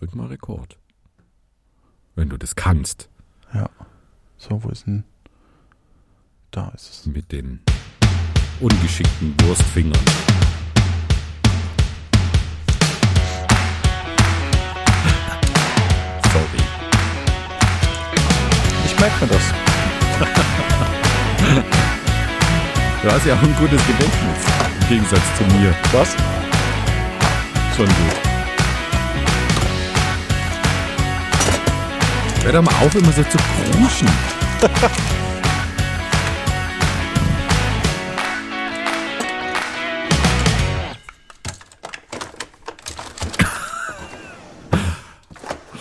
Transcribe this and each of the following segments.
Drück mal Rekord. Wenn du das kannst. Ja. So, wo ist denn? Da ist es. Mit den ungeschickten Wurstfingern. Sorry. Ich merke mir das. Du hast ja auch ein gutes Gedächtnis. Im Gegensatz zu mir. Was? Schon gut. Hör doch mal auf, immer so zu kruschen.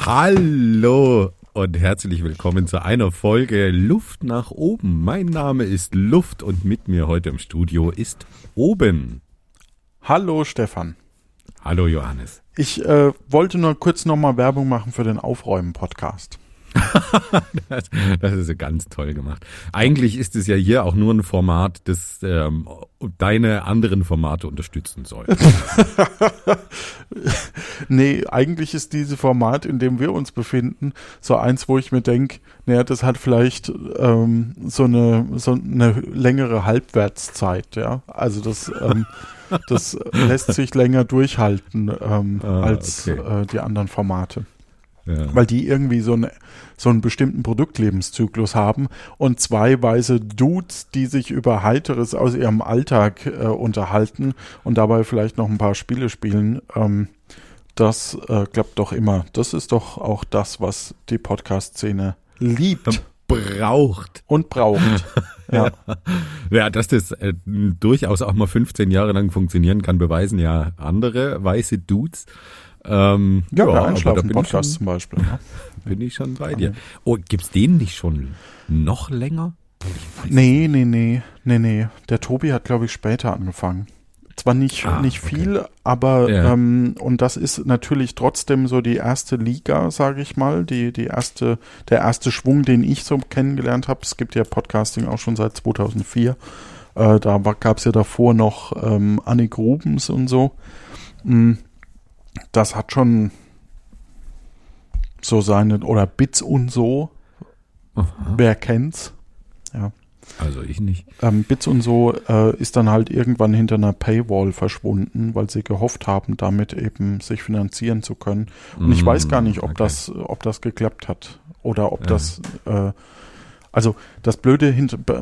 Hallo und herzlich willkommen zu einer Folge Luft nach oben. Mein Name ist Luft und mit mir heute im Studio ist Oben. Hallo Stefan. Hallo Johannes. Ich äh, wollte nur kurz nochmal Werbung machen für den Aufräumen-Podcast. Das, das ist ja ganz toll gemacht. Eigentlich ist es ja hier auch nur ein Format, das ähm, deine anderen Formate unterstützen soll. nee, eigentlich ist dieses Format, in dem wir uns befinden, so eins, wo ich mir denke, naja, das hat vielleicht ähm, so, eine, so eine längere Halbwertszeit, ja. Also das, ähm, das lässt sich länger durchhalten ähm, Ah, als okay. äh, die anderen Formate. Ja. weil die irgendwie so, eine, so einen bestimmten Produktlebenszyklus haben und zwei weiße Dudes, die sich über Heiteres aus ihrem Alltag äh, unterhalten und dabei vielleicht noch ein paar Spiele spielen. Ähm, das äh, klappt doch immer. Das ist doch auch das, was die Podcast-Szene liebt Braucht. und braucht. ja. Ja, dass das äh, durchaus auch mal 15 Jahre lang funktionieren kann, beweisen ja andere weiße Dudes. Ähm, Ja, ich Einschlafen-Podcast schon- zum Beispiel. Ne? Bin ich schon bei dir. Oh, gibt's den nicht schon noch länger? Nee, nee, nee, nee, nee. Der Tobi hat, glaube ich, später angefangen. Zwar nicht, Ah, nicht okay. viel, aber Ja. ähm, und das ist natürlich trotzdem so die erste Liga, sage ich mal, die, die erste, der erste Schwung, den ich so kennengelernt habe. Es gibt ja Podcasting auch schon seit 2004. Äh, da gab es ja davor noch ähm, Annik Rubens und so. Mm, Das hat schon so seine, oder Bits und so, Aha. wer kennt's? Ja. Also ich nicht. Ähm, Bits und so äh, ist dann halt irgendwann hinter einer Paywall verschwunden, weil sie gehofft haben, damit eben sich finanzieren zu können. Und ich weiß gar nicht, ob Mm, okay. das, ob das geklappt hat oder ob Ja. das, äh, also das Blöde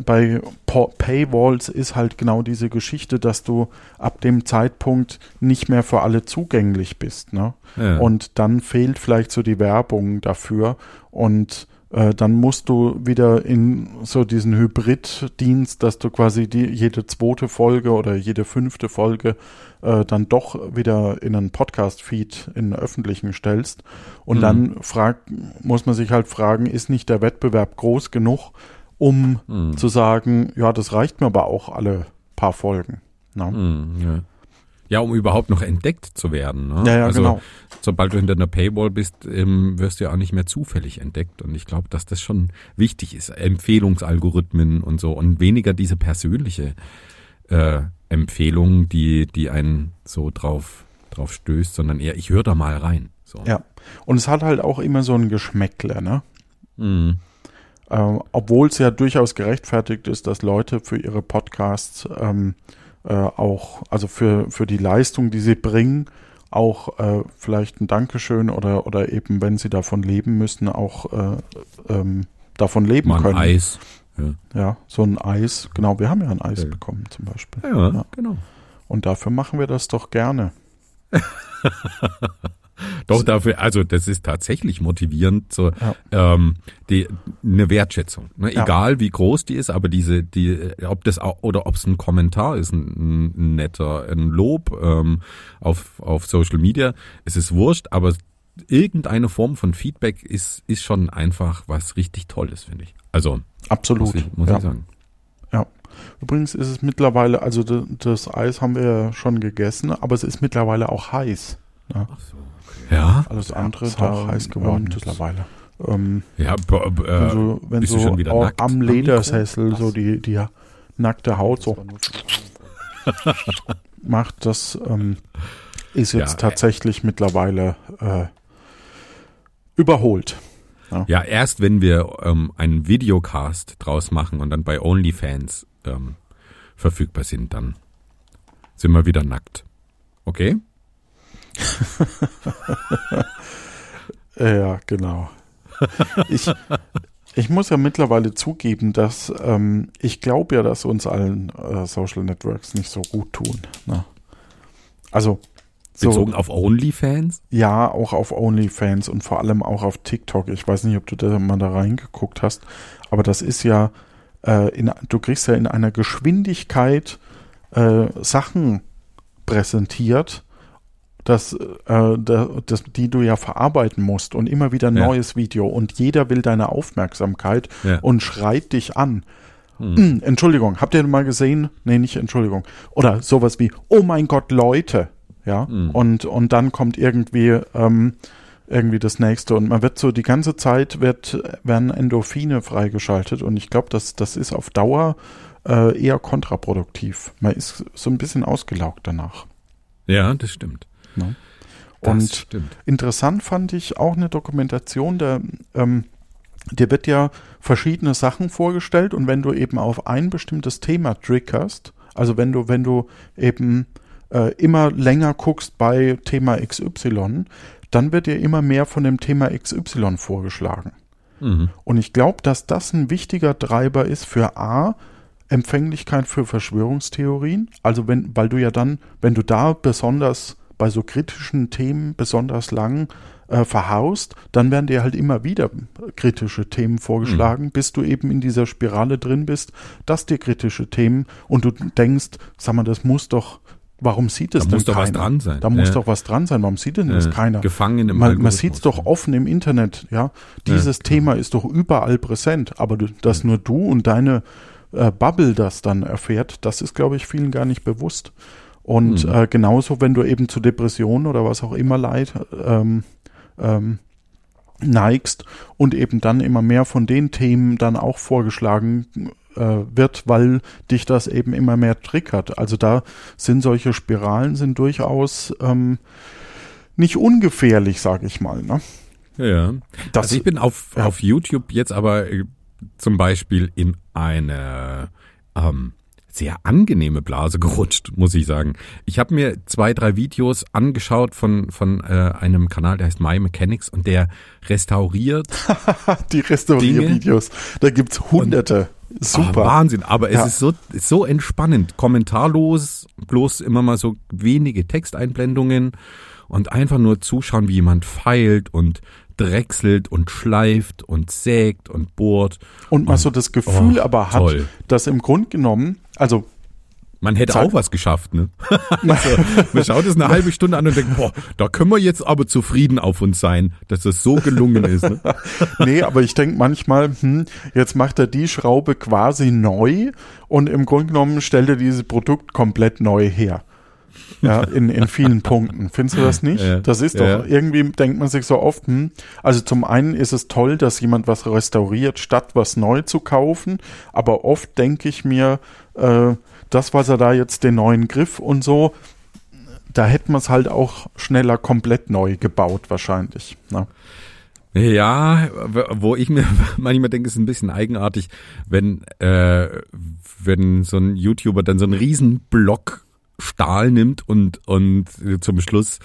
bei Pa- Paywalls ist halt genau diese Geschichte, dass du ab dem Zeitpunkt nicht mehr für alle zugänglich bist, ne? Ja. Und dann fehlt vielleicht so die Werbung dafür und äh, dann musst du wieder in so diesen Hybrid-Dienst, dass du quasi die, jede zweite Folge oder jede fünfte Folge äh, dann doch wieder in einen Podcast-Feed, in einen öffentlichen stellst. Und Mhm. dann frag, muss man sich halt fragen, ist nicht der Wettbewerb groß genug, um Hm. zu sagen, ja, das reicht mir aber auch alle paar Folgen. Ne? Hm, ja. Ja, um überhaupt noch entdeckt zu werden. Ne? Ja, ja, also, genau. Sobald du hinter einer Paywall bist, ähm, wirst du ja auch nicht mehr zufällig entdeckt. Und ich glaube, dass das schon wichtig ist. Empfehlungsalgorithmen und so. Und weniger diese persönliche äh, Empfehlung, die, die einen so drauf, drauf stößt, sondern eher, ich höre da mal rein. So. Ja. Und es hat halt auch immer so ein Geschmäckle, ne? Mhm. Ähm, Obwohl es ja durchaus gerechtfertigt ist, dass Leute für ihre Podcasts ähm, äh, auch, also für, für die Leistung, die sie bringen, auch äh, vielleicht ein Dankeschön oder, oder eben, wenn sie davon leben müssen, auch äh, ähm, davon leben Mal ein können. Eis. Ja, Ja, so ein Eis. Genau, wir haben ja ein Eis Ja. bekommen zum Beispiel. ja, Ja. genau. Und dafür machen wir das doch gerne. Doch dafür, also das ist tatsächlich motivierend, so Ja. ähm, die eine Wertschätzung, ne? Ja. egal wie groß die ist, aber diese, die, ob das auch oder ob es ein Kommentar ist, ein, ein netter, ein Lob ähm, auf auf Social Media, es ist wurscht, aber irgendeine Form von Feedback ist ist schon einfach was richtig Tolles, finde ich. Also Absolut. muss ich, muss ja. ich sagen. Übrigens ist es mittlerweile, also das, Eis haben wir ja schon gegessen, aber es ist mittlerweile auch heiß. Ach so. Ja, Alles andere ist da auch heiß geworden das- mittlerweile. Ähm, ja, b- wenn äh, so, wenn bist du so schon wieder nackt am? Ledersessel so die, die nackte Haut so macht, das ähm, ist jetzt Ja, äh, tatsächlich mittlerweile äh, überholt. Ja, erst wenn wir ähm, einen Videocast draus machen und dann bei OnlyFans ähm, verfügbar sind, dann sind wir wieder nackt. Okay? Ja, genau. Ich, ich muss ja mittlerweile zugeben, dass ähm, ich glaube ja, dass uns allen äh, Social Networks nicht so gut tun. Ne? Also so, Bezogen auf OnlyFans? ja, auch auf OnlyFans und vor allem auch auf TikTok. Ich weiß nicht, ob du da mal da reingeguckt hast, aber das ist ja, äh, in, du kriegst ja in einer Geschwindigkeit äh, Sachen präsentiert, das, äh, da- das, die du ja verarbeiten musst und immer wieder ein Ja. neues Video und jeder will deine Aufmerksamkeit Ja. und schreit dich an. Hm, Entschuldigung, habt ihr mal gesehen? Nee, nicht Entschuldigung. Oder sowas wie, oh mein Gott, Leute. Ja, und, und dann kommt irgendwie, ähm, irgendwie das nächste und man wird so die ganze Zeit wird, werden Endorphine freigeschaltet und ich glaube, das, das ist auf Dauer äh, eher kontraproduktiv. Man ist so ein bisschen ausgelaugt danach. Ja, das stimmt. Ne? Und. Interessant fand ich auch eine Dokumentation, da, ähm, dir wird ja verschiedene Sachen vorgestellt und wenn du eben auf ein bestimmtes Thema triggerst, also wenn du, wenn du eben äh, immer länger guckst bei Thema XY, dann wird dir immer mehr von dem Thema XY vorgeschlagen. Mhm. Und ich glaube, dass das ein wichtiger Treiber ist für A, Empfänglichkeit für Verschwörungstheorien. Also wenn, weil du ja dann, wenn du da besonders bei so kritischen Themen besonders lang äh, verhaust, dann werden dir halt immer wieder kritische Themen vorgeschlagen, bis du eben in dieser Spirale drin bist, dass dir kritische Themen und du denkst, sag mal, das muss doch, warum sieht es Da denn muss doch keiner? was dran sein. Da muss doch was dran sein, warum sieht denn das Äh, keiner? Gefangen im Man, man sieht es doch offen im Internet, ja. Dieses Thema ist doch überall präsent, aber du, dass nur du und deine äh, Bubble das dann erfährt, das ist, glaube ich, vielen gar nicht bewusst. Und Mhm. äh, genauso, wenn du eben zu Depressionen oder was auch immer leid, ähm, ähm, neigst und eben dann immer mehr von den Themen dann auch vorgeschlagen äh, wird, weil dich das eben immer mehr triggert. Also da sind solche Spiralen sind durchaus ähm, nicht ungefährlich, sage ich mal. Ne? Ja. Das, also ich bin auf, ja. auf YouTube jetzt aber äh, zum Beispiel in eine ähm, sehr angenehme Blase gerutscht, muss ich sagen. Ich habe mir zwei, drei Videos angeschaut von, von äh, einem Kanal, der heißt My Mechanics und der restauriert. die Restauriervideos, da gibt's hunderte. Super. Ah, Wahnsinn, aber Ja. es ist so, so entspannend, kommentarlos, bloß immer mal so wenige Texteinblendungen und einfach nur zuschauen, wie jemand feilt und drechselt und schleift und sägt und bohrt. und man so das Gefühl Oh, aber hat, toll. dass im Grunde genommen, also Man hätte Sag- auch was geschafft, ne? also, man schaut es eine halbe Stunde an und denkt, boah, da können wir jetzt aber zufrieden auf uns sein, dass das so gelungen ist. Ne? nee, aber ich denke manchmal, hm, jetzt macht er die Schraube quasi neu und im Grunde genommen stellt er dieses Produkt komplett neu her. Ja, in, in vielen Punkten. Findest du das nicht? Ja, das ist doch, ja. irgendwie denkt man sich so oft, hm, also zum einen ist es toll, dass jemand was restauriert, statt was neu zu kaufen, aber oft denke ich mir, äh, das, was er da jetzt den neuen Griff und so, da hätte man es halt auch schneller komplett neu gebaut, wahrscheinlich. Ne? Ja, wo ich mir manchmal denke, ist ein bisschen eigenartig, wenn, äh, wenn so ein YouTuber dann so einen riesen Block Stahl nimmt und, und zum Schluss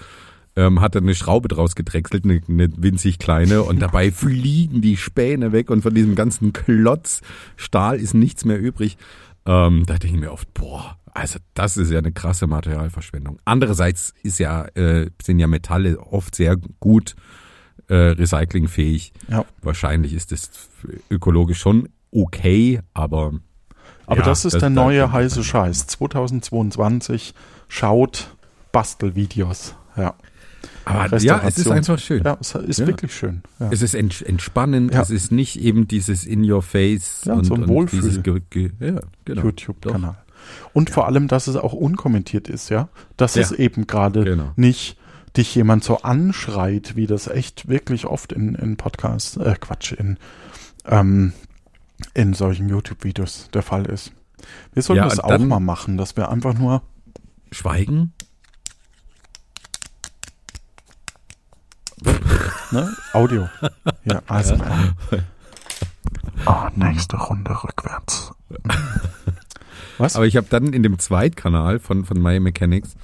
ähm, hat er eine Schraube draus gedrechselt, eine, eine winzig kleine, und dabei fliegen die Späne weg und von diesem ganzen Klotz Stahl ist nichts mehr übrig. Ähm, da denke ich mir oft, boah, also das ist ja eine krasse Materialverschwendung. Andererseits ist ja, äh, sind ja Metalle oft sehr gut äh, recyclingfähig. Ja. Wahrscheinlich ist es ökologisch schon okay, aber Aber ja, das ist der da- neue heiße Scheiß. 2022 schaut Bastelvideos. Ja. Aber ja, es ist einfach schön. Ja, es ist Ja. wirklich schön. Ja. Es ist ents entspannend, es ist nicht eben dieses in your face und, so ein und Wohlfühl. dieses Ge Ge genau. YouTube-Kanal. Und vor allem, dass es auch unkommentiert ist, ja. Dass es eben gerade Genau. nicht dich jemand so anschreit, wie das echt wirklich oft in, in Podcasts, äh, Quatsch, in, ähm, in solchen YouTube-Videos der Fall ist. Wir sollten Ja, das auch mal machen, dass wir einfach nur Schweigen? Ne? Audio. Ja, ASMR. Ah, nächste Runde rückwärts. Was? Aber ich habe dann in dem Zweitkanal von, von My Mechanics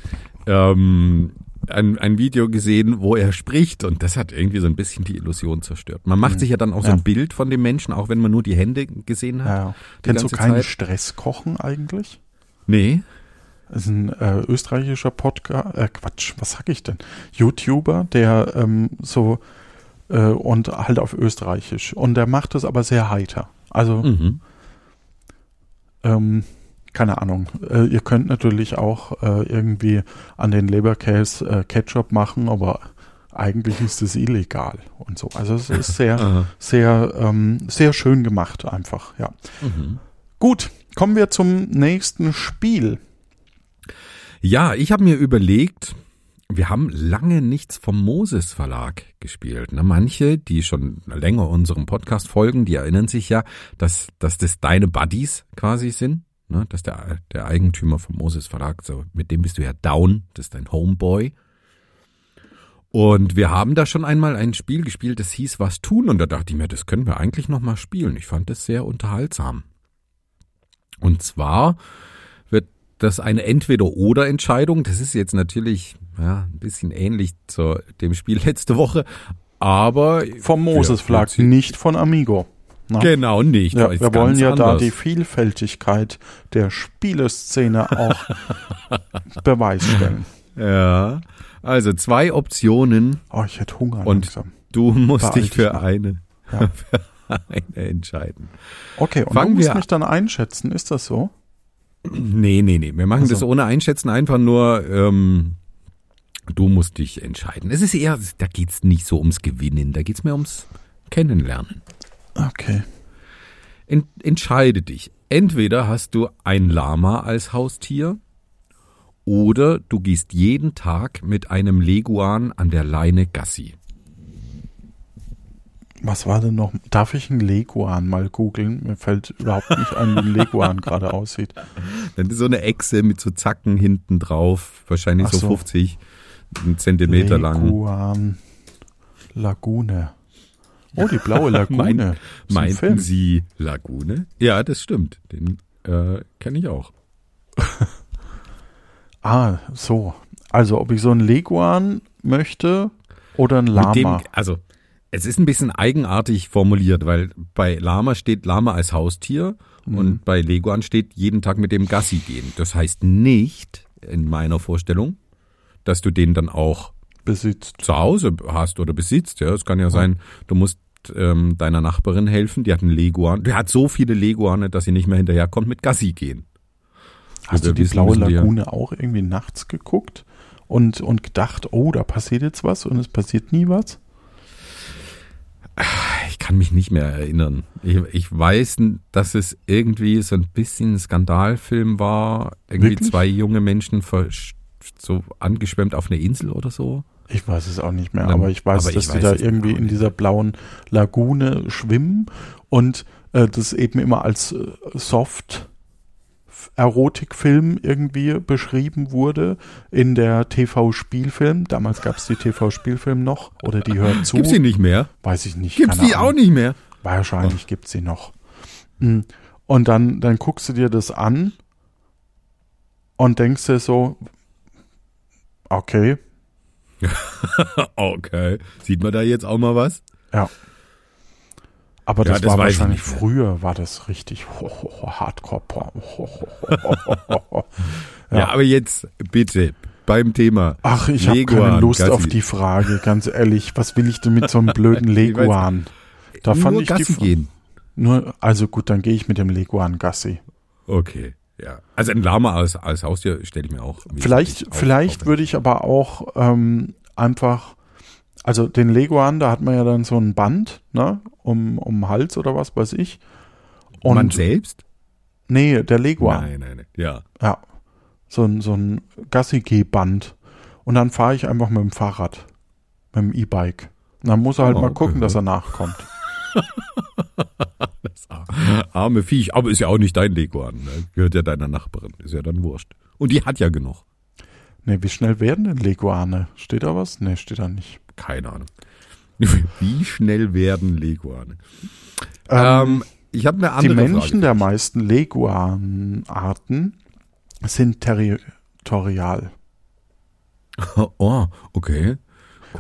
ähm, ein, ein Video gesehen, wo er spricht und das hat irgendwie so ein bisschen die Illusion zerstört. Man macht mhm. sich ja dann auch so ein Bild von dem Menschen, auch wenn man nur die Hände gesehen hat. Ja. Kennst du keinen Stresskochen eigentlich? Nee. Das ist ein äh, österreichischer Podcast, äh, Quatsch, was sag ich denn? YouTuber, der ähm, so äh, und halt auf Österreichisch. Und der macht es aber sehr heiter. Also mhm. ähm, keine Ahnung. Äh, ihr könnt natürlich auch äh, irgendwie an den Leberkäse äh, Ketchup machen, aber eigentlich ist es illegal und so. Also es ist sehr, sehr, ähm, sehr schön gemacht einfach, ja. Mhm. Gut, kommen wir zum nächsten Spiel. Ja, ich habe mir überlegt, wir haben lange nichts vom Moses Verlag gespielt. Ne? Manche, die schon länger unserem Podcast folgen, die erinnern sich ja, dass, dass das deine Buddies quasi sind ne, dass der, der Eigentümer vom Moses Verlag, so, mit dem bist du ja down, das ist dein Homeboy. Und wir haben da schon einmal ein Spiel gespielt, das hieß Was tun und da dachte ich mir, das können wir eigentlich nochmal spielen. Ich fand das sehr unterhaltsam. Und zwar wird das eine Entweder-Oder-Entscheidung. Das ist jetzt natürlich ja, ein bisschen ähnlich zu dem Spiel letzte Woche, aber vom Moses Verlag, nicht von Amigo. Na? Genau nicht. Ja, wir wollen ja anders. da die Vielfältigkeit der Spieleszene auch Beweis stellen. Ja, also zwei Optionen. Oh, ich hätte Hunger. Und langsam. du musst dich für eine, ja. für eine entscheiden. Okay, und Fangen du musst mich dann einschätzen, ist das so? Nee, nee, nee. Wir machen also. das ohne Einschätzen, einfach nur, ähm, du musst dich entscheiden. Es ist eher, da geht's nicht so ums Gewinnen, da geht's mehr ums Kennenlernen. Okay. Ent, entscheide dich. Entweder hast du ein Lama als Haustier oder du gehst jeden Tag mit einem Leguan an der Leine Gassi. Was war denn noch? Darf ich einen Leguan mal googeln? Mir fällt überhaupt nicht ein, wie ein Leguan gerade aussieht. Dann ist so eine Echse mit so Zacken hinten drauf, wahrscheinlich so, so 50 Zentimeter Leguan lang. Leguan Lagune. Oh, die blaue Lagune. mein, meinten. Sie Lagune? Ja, das stimmt. Den äh, kenne ich auch. ah, so. Also, ob ich so einen Leguan möchte oder ein Lama. Dem, also, es ist ein bisschen eigenartig formuliert, weil bei Lama steht Lama als Haustier mhm. und bei Leguan steht jeden Tag mit dem Gassi gehen. Das heißt nicht, in meiner Vorstellung, dass du den dann auch besitzt. zu Hause hast oder besitzt. Ja, es kann ja sein, du musst ähm, deiner Nachbarin helfen. Die hat einen Leguan. Die hat so viele Leguane, dass sie nicht mehr hinterherkommt mit Gassi gehen. Hast du die blaue Lagune auch irgendwie nachts geguckt und, und gedacht, oh, da passiert jetzt was und es passiert nie was? Ich kann mich nicht mehr erinnern. Ich, ich weiß, dass es irgendwie so ein bisschen ein Skandalfilm war. Irgendwie Wirklich? zwei junge Menschen so angeschwemmt auf eine Insel oder so. Ich weiß es auch nicht mehr, Dann, aber ich weiß, aber dass die da irgendwie in dieser blauen Lagune schwimmen und äh, das eben immer als äh, Soft Erotikfilm irgendwie beschrieben wurde in der TV-Spielfilm. Damals gab es die TV-Spielfilm noch oder die hören zu. Gibt sie nicht mehr? Weiß ich nicht. Gibt sie auch nicht mehr? Wahrscheinlich oh. gibt sie noch. Hm. Und dann, dann guckst du dir das an und denkst dir so, okay, okay. Sieht man da jetzt auch mal was? Ja. Aber das, ja, das war wahrscheinlich früher, war das richtig ho, ho, ho, Hardcore. ja. ja. aber jetzt bitte beim Thema. Ach, ich habe keine Lust Gassi. auf die Frage, ganz ehrlich. Was will ich denn mit so einem blöden Leguan? Da fand nur ich Gassi die gehen. Nur, also gut, dann gehe ich mit dem Leguan Gassi. Okay. Ja, also ein Lama als, als Haustier stelle ich mir auch. Vielleicht, vielleicht würde ich aber auch ähm, einfach, also den Leguan, da hat man ja dann so ein Band, ne, um, um Hals oder was weiß ich. Und man selbst? Nee, der Leguan. Nein, nein, nein, ja. Ja, so ein, so ein Gassi-G-Band. Und dann fahre ich einfach mit dem Fahrrad, mit dem E-Bike. Und dann muss er halt oh, mal gucken, okay. dass er nachkommt. das arme Viech. Aber ist ja auch nicht dein Leguan. Ne? Gehört ja deiner Nachbarin. Ist ja dann wurscht. Und die hat ja genug. Ne, wie schnell werden denn Leguane? Steht da was? Ne, steht da nicht. Keine Ahnung. Wie schnell werden Leguane? Ähm, Ähm, ich habe eine die andere Männchen Frage. der meisten Leguanarten sind territorial. Oh, okay.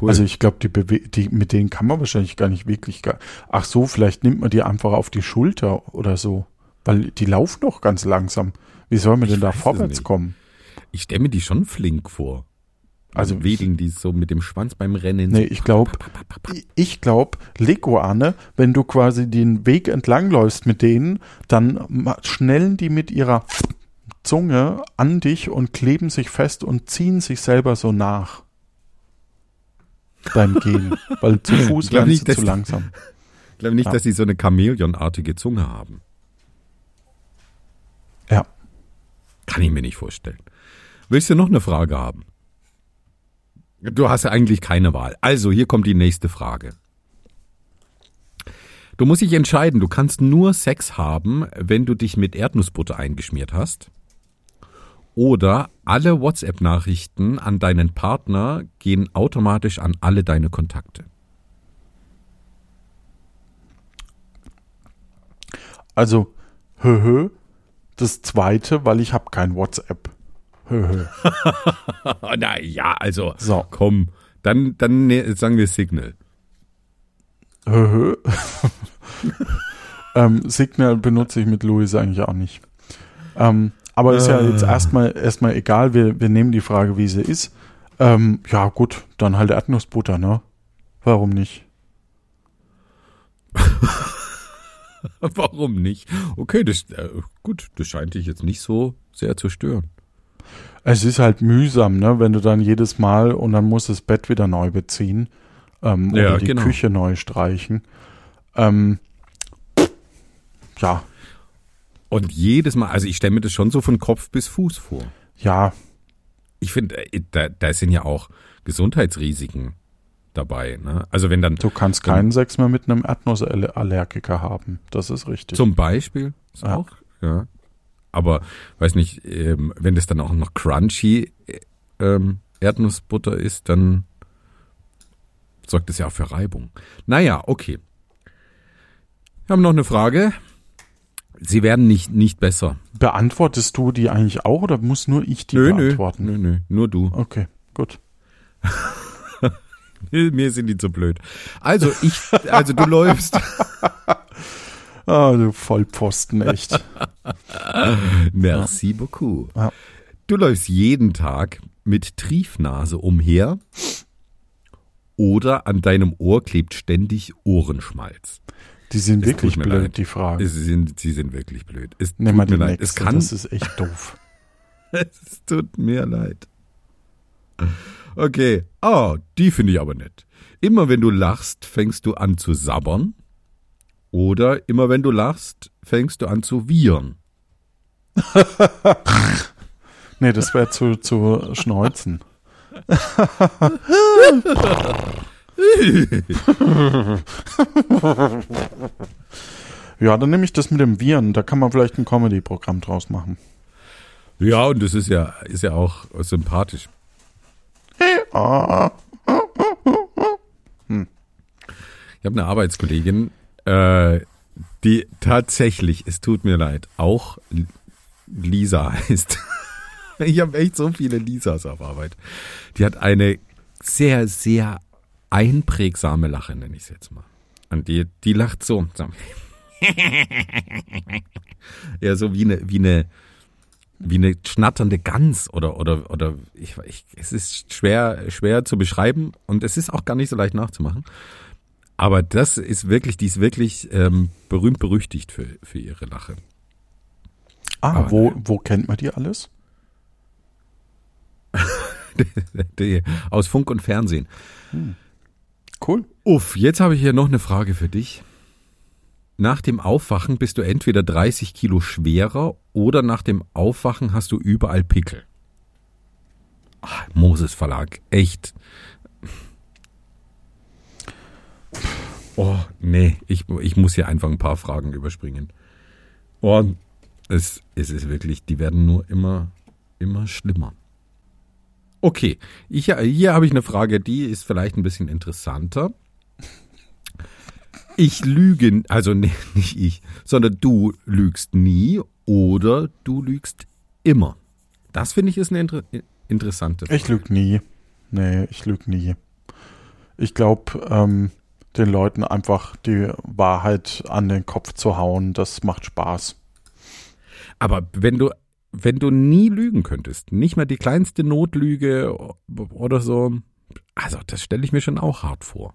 Cool. Also ich glaube, die, die mit denen kann man wahrscheinlich gar nicht wirklich. Gar Ach so, vielleicht nimmt man die einfach auf die Schulter oder so, weil die laufen doch ganz langsam. Wie soll man Ich denn da vorwärts kommen? ich stelle mir die schon flink vor. Also Also wedeln die so mit dem Schwanz beim Rennen. Nee, ich glaube, ich glaube, Leguane, wenn du quasi den Weg entlang läufst mit denen, dann schnellen die mit ihrer Zunge an dich und kleben sich fest und ziehen sich selber so nach. Beim Gehen. Weil zu Fuß werden nicht, dass zu langsam. Ich glaube nicht, Ja. dass sie so eine Chamäleonartige Zunge haben. Ja. Kann ich mir nicht vorstellen. Willst du noch eine Frage haben? Du hast ja eigentlich keine Wahl. Also, hier kommt die nächste Frage. Du musst dich entscheiden, du kannst nur Sex haben, wenn du dich mit Erdnussbutter eingeschmiert hast. Oder alle WhatsApp-Nachrichten an deinen Partner gehen automatisch an alle deine Kontakte. Also, hö, hö. Das zweite, weil ich habe kein WhatsApp. Hö, hö. Na ja, also So. komm, dann, dann ne, sagen wir Signal. Hö, hö. ähm, Signal benutze ich mit Louis eigentlich auch nicht. Ähm, aber ist ja jetzt erstmal erstmal egal, wir, wir nehmen die Frage, wie sie ist. Ähm, ja, gut, dann halt Erdnussbutter, ne? Warum nicht? Warum nicht? Okay, das äh, gut, das scheint dich jetzt nicht so sehr zu stören. Es ist halt mühsam, ne, wenn du dann jedes Mal und dann musst du das Bett wieder neu beziehen ähm, Ja, oder die genau. Küche neu streichen. Ähm, ja, Und jedes Mal, also ich stelle mir das schon so von Kopf bis Fuß vor. ja, Ich finde, äh, da, da sind ja auch Gesundheitsrisiken dabei. Ne? Also wenn dann du kannst Dann- keinen Sex mehr mit einem Erdnussallergiker haben. Das ist richtig. zum Beispiel ist Ja. auch, ja. Aber weiß nicht, ähm, wenn das dann auch noch crunchy äh, ähm, Erdnussbutter ist, dann sorgt das ja auch für Reibung. Naja, okay. Wir haben noch eine Frage. Sie werden nicht, nicht besser. Beantwortest du die eigentlich auch oder muss nur ich die Nö, beantworten? nö, nö, nur du. Okay, gut. Mir sind die zu blöd. Also ich, also du läufst. Ah, du Vollpfosten, echt. Merci beaucoup. Ja. Du läufst jeden Tag mit Triefnase umher oder an deinem Ohr klebt ständig Ohrenschmalz. Die sind Es wirklich blöd, leid. die Fragen. Sie sind, sie sind wirklich blöd. Es Nimm mal tut die nächste, Es kann, das ist echt doof. es tut mir leid. Okay. Oh, die finde ich aber nett. Immer wenn du lachst, fängst du an zu sabbern. Oder immer wenn du lachst, fängst du an zu wiehern. Nee, das wäre zu, zu schneuzen. ja, dann nehme ich das mit dem Viren. Da kann man vielleicht ein Comedy-Programm draus machen. Ja, und das ist ja, ist ja auch sympathisch. Ah, Ich habe eine Arbeitskollegin, äh, die tatsächlich, es tut mir leid, auch Lisa heißt. Ich habe echt so viele Lisas auf Arbeit. Die hat eine sehr, sehr einprägsame Lache, nenne ich es jetzt mal. Und die, die lacht so. so. ja, so wie eine, wie eine, wie eine schnatternde Gans oder, oder, oder ich, ich, es ist schwer, schwer zu beschreiben und es ist auch gar nicht so leicht nachzumachen. Aber das ist wirklich, die ist wirklich ähm, berühmt berüchtigt für, für ihre Lache. ah Aber wo, wo kennt man die alles? Die, aus Funk und Fernsehen. Cool. Uff, jetzt habe ich hier noch eine Frage für dich. Nach dem Aufwachen bist du entweder 30 Kilo schwerer oder nach dem Aufwachen hast du überall Pickel. Ach, Moses Verlag, echt. Oh, nee, ich, ich muss hier einfach ein paar Fragen überspringen. Oh, es, es ist wirklich, die werden nur immer, immer schlimmer. Okay, ich, hier habe ich eine Frage, die ist vielleicht ein bisschen interessanter. Ich lüge, also nee, nicht ich, sondern du lügst nie oder du lügst immer. Das finde ich ist eine inter interessante Frage. Ich lüge nie. Nee, ich lüge nie. Ich glaube, ähm, den Leuten einfach die Wahrheit an den Kopf zu hauen, das macht Spaß. Aber wenn du, wenn du nie lügen könntest, nicht mal die kleinste Notlüge oder so, also das stelle ich mir schon auch hart vor.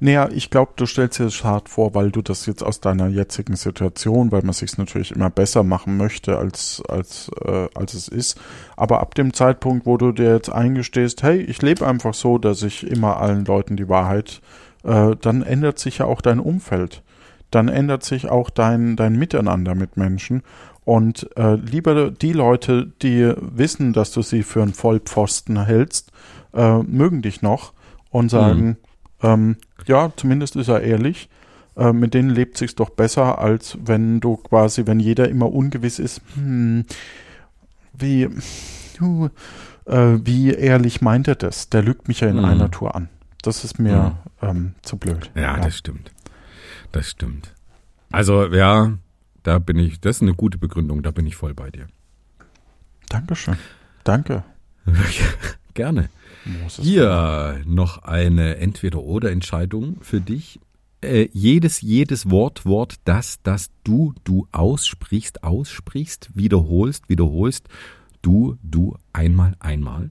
Naja, ich glaube, du stellst dir das hart vor, weil du das jetzt aus deiner jetzigen Situation, weil man sich natürlich immer besser machen möchte, als, als, äh, als es ist. Aber ab dem Zeitpunkt, wo du dir jetzt eingestehst, hey, ich lebe einfach so, dass ich immer allen Leuten die Wahrheit, äh, dann ändert sich ja auch dein Umfeld. Dann ändert sich auch dein, dein Miteinander mit Menschen. Und äh, lieber die Leute, die wissen, dass du sie für einen Vollpfosten hältst, äh, mögen dich noch und sagen, mhm. ähm, ja, zumindest ist er ehrlich. Äh, mit denen lebt sich's doch besser, als wenn du quasi, wenn jeder immer ungewiss ist, hm, wie, uh, wie ehrlich meint er das? Der lügt mich ja in mhm. einer Tour an. Das ist mir mhm. ähm, zu blöd. Ja, ja, das stimmt. Das stimmt. Also, ja, da bin ich, das ist eine gute Begründung, da bin ich voll bei dir. Dankeschön. Danke. Gerne. Hier noch eine Entweder-Oder-Entscheidung für dich. Äh, jedes, jedes Wort, Wort, das, das du, du aussprichst, aussprichst, wiederholst, wiederholst, du, du, einmal, einmal.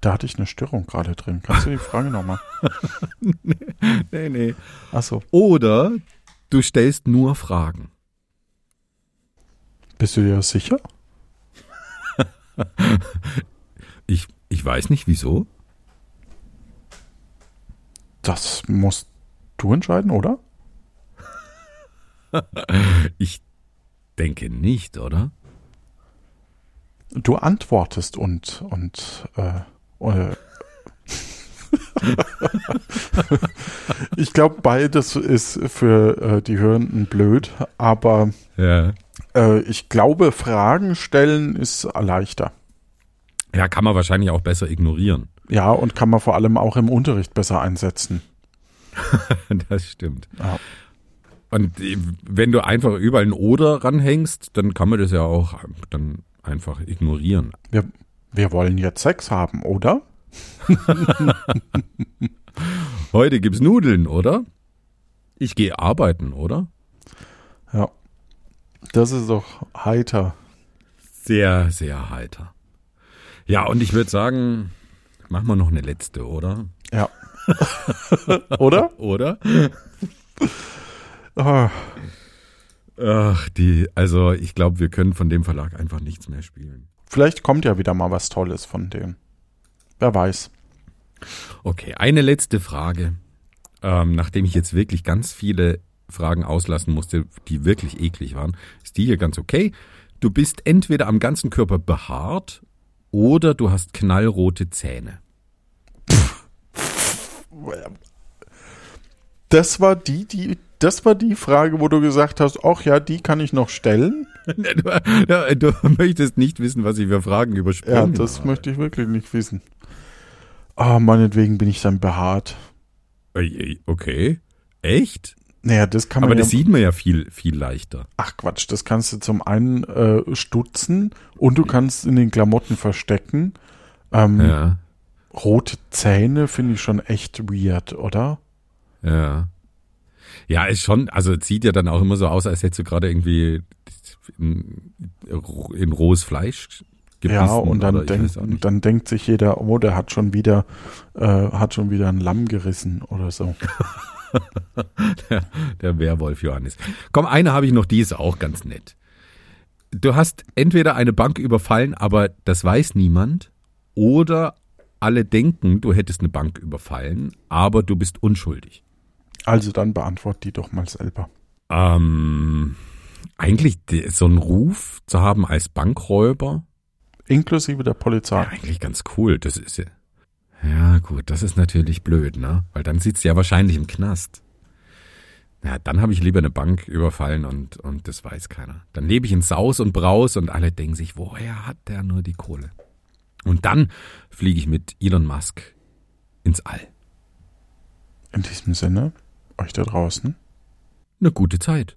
Da hatte ich eine Störung gerade drin. Kannst du die Frage nochmal? nee, nee, nee. Ach so. Oder du stellst nur Fragen. Bist du dir sicher? ich, ich weiß nicht, wieso. Das musst du entscheiden, oder? ich denke nicht, oder? Du antwortest und und äh, äh ich glaube, beides ist für äh, die Hörenden blöd, aber ja. Äh, ich glaube, Fragen stellen ist leichter. Ja, kann man wahrscheinlich auch besser ignorieren. Ja, und kann man vor allem auch im Unterricht besser einsetzen. das stimmt. Ja. Und wenn du einfach überall ein Oder ranhängst, dann kann man das ja auch dann einfach ignorieren. Wir, wir wollen jetzt Sex haben, oder? Heute gibt's Nudeln, oder? Ich gehe arbeiten, oder? Das ist doch heiter. Sehr, sehr heiter. Ja, und ich würde sagen, machen wir noch eine letzte, oder? Ja. oder? oder? Ah. Ach, die, also ich glaube, wir können von dem Verlag einfach nichts mehr spielen. Vielleicht kommt ja wieder mal was Tolles von dem. Wer weiß. Okay, eine letzte Frage. Ähm, nachdem ich jetzt wirklich ganz viele Fragen auslassen musste, die wirklich eklig waren, ist die hier ganz okay. Du bist entweder am ganzen Körper behaart oder du hast knallrote Zähne. Das war die, die, das war die Frage, wo du gesagt hast, ach ja, die kann ich noch stellen. du, du, möchtest nicht wissen, was ich für Fragen überspringen Ja, das habe. möchte ich wirklich nicht wissen. Ah, oh, meinetwegen bin ich dann behaart. Okay. Echt? Naja, das kann man Aber das ja, sieht man ja viel, viel leichter. Ach Quatsch, das kannst du zum einen äh, stutzen und du kannst in den Klamotten verstecken. Ähm, ja. Rote Zähne finde ich schon echt weird, oder? Ja. Ja, ist schon, also es sieht ja dann auch immer so aus, als hättest du gerade irgendwie in, in rohes Fleisch gebissen. Ja, und dann, denk, dann denkt sich jeder, oh, der hat schon wieder, äh, hat schon wieder ein Lamm gerissen oder so. der, der Werwolf Johannes. Komm, eine habe ich noch, die ist auch ganz nett. Du hast entweder eine Bank überfallen, aber das weiß niemand, oder alle denken, du hättest eine Bank überfallen, aber du bist unschuldig. Also dann beantwort die doch mal selber. Ähm, eigentlich so einen Ruf zu haben als Bankräuber. Inklusive der Polizei. Ja, eigentlich ganz cool. Das ist ja. Ja, gut, das ist natürlich blöd, ne? Weil dann sitzt ja wahrscheinlich im Knast. Ja, dann habe ich lieber eine Bank überfallen und, und das weiß keiner. Dann lebe ich in Saus und Braus und alle denken sich, woher hat der nur die Kohle? Und dann fliege ich mit Elon Musk ins All. In diesem Sinne. euch da draußen eine gute Zeit.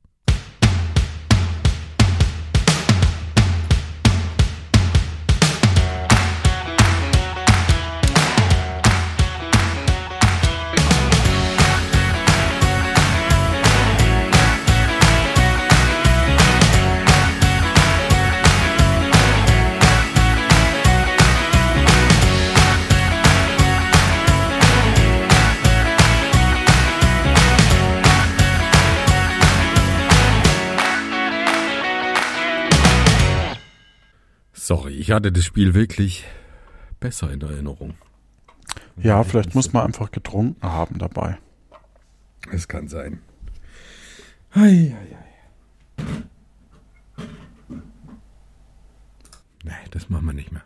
Ich hatte das Spiel wirklich besser in Erinnerung. Ja, vielleicht muss man einfach getrunken haben dabei. Es kann sein. Ei, ei, ei. Nee, das machen wir nicht mehr.